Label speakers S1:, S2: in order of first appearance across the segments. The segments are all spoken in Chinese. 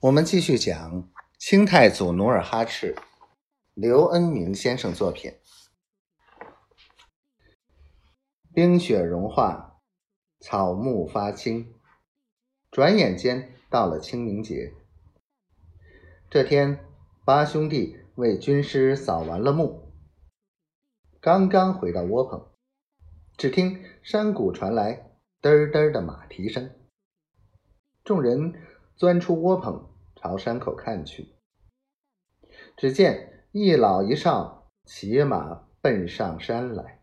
S1: 我们继续讲清太祖努尔哈赤，刘恩明先生作品。冰雪融化，草木发青，转眼间到了清明节。这天，八兄弟为军师扫完了墓，刚刚回到窝棚，只听山谷传来嘚嘚的马蹄声，众人。钻出窝棚，朝山口看去，只见一老一少骑马奔上山来。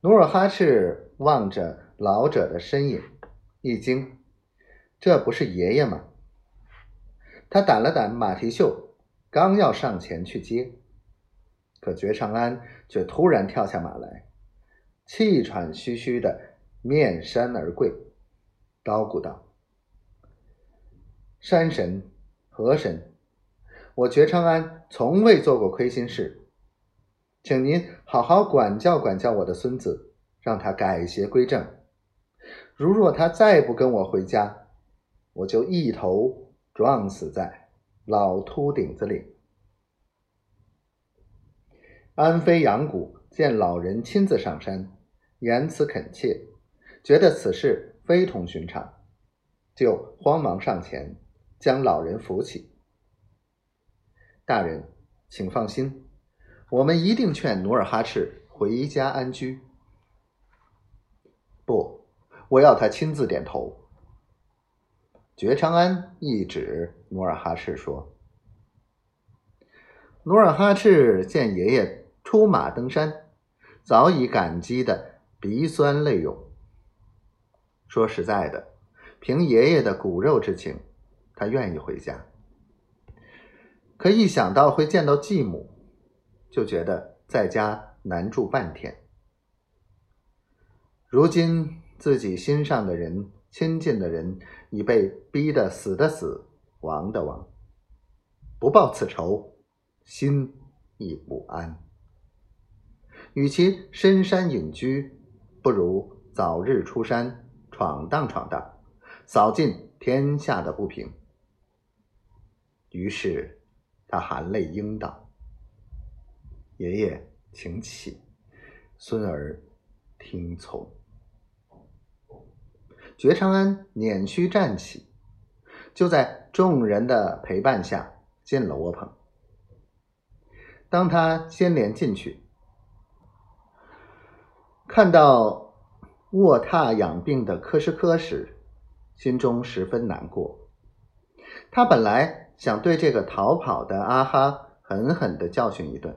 S1: 努尔哈赤望着老者的身影，一惊：“这不是爷爷吗？”他掸了掸马蹄袖，刚要上前去接，可觉长安却突然跳下马来，气喘吁吁的面山而跪。高咕道：“山神、河神，我觉长安从未做过亏心事，请您好好管教管教我的孙子，让他改邪归正。如若他再不跟我回家，我就一头撞死在老秃顶子里。”安飞杨谷见老人亲自上山，言辞恳切，觉得此事。非同寻常，就慌忙上前将老人扶起。大人，请放心，我们一定劝努尔哈赤回家安居。不，我要他亲自点头。觉长安一指努尔哈赤说：“努尔哈赤见爷爷出马登山，早已感激的鼻酸泪涌。”说实在的，凭爷爷的骨肉之情，他愿意回家。可一想到会见到继母，就觉得在家难住半天。如今自己心上的人、亲近的人已被逼得死的死，亡的亡，不报此仇，心亦不安。与其深山隐居，不如早日出山。闯荡闯荡，扫尽天下的不平。于是他含泪应道：“爷爷，请起，孙儿听从。”觉长安捻须站起，就在众人的陪伴下进了窝棚。当他先连进去，看到。卧榻养病的柯师科时，心中十分难过。他本来想对这个逃跑的阿哈狠狠的教训一顿，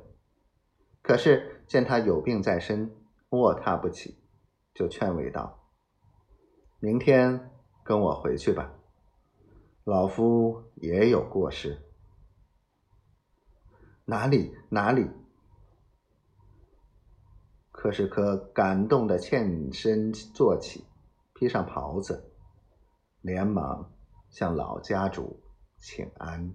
S1: 可是见他有病在身，卧榻不起，就劝慰道：“明天跟我回去吧，老夫也有过失。”哪里哪里。柯世科感动的欠身坐起，披上袍子，连忙向老家主请安。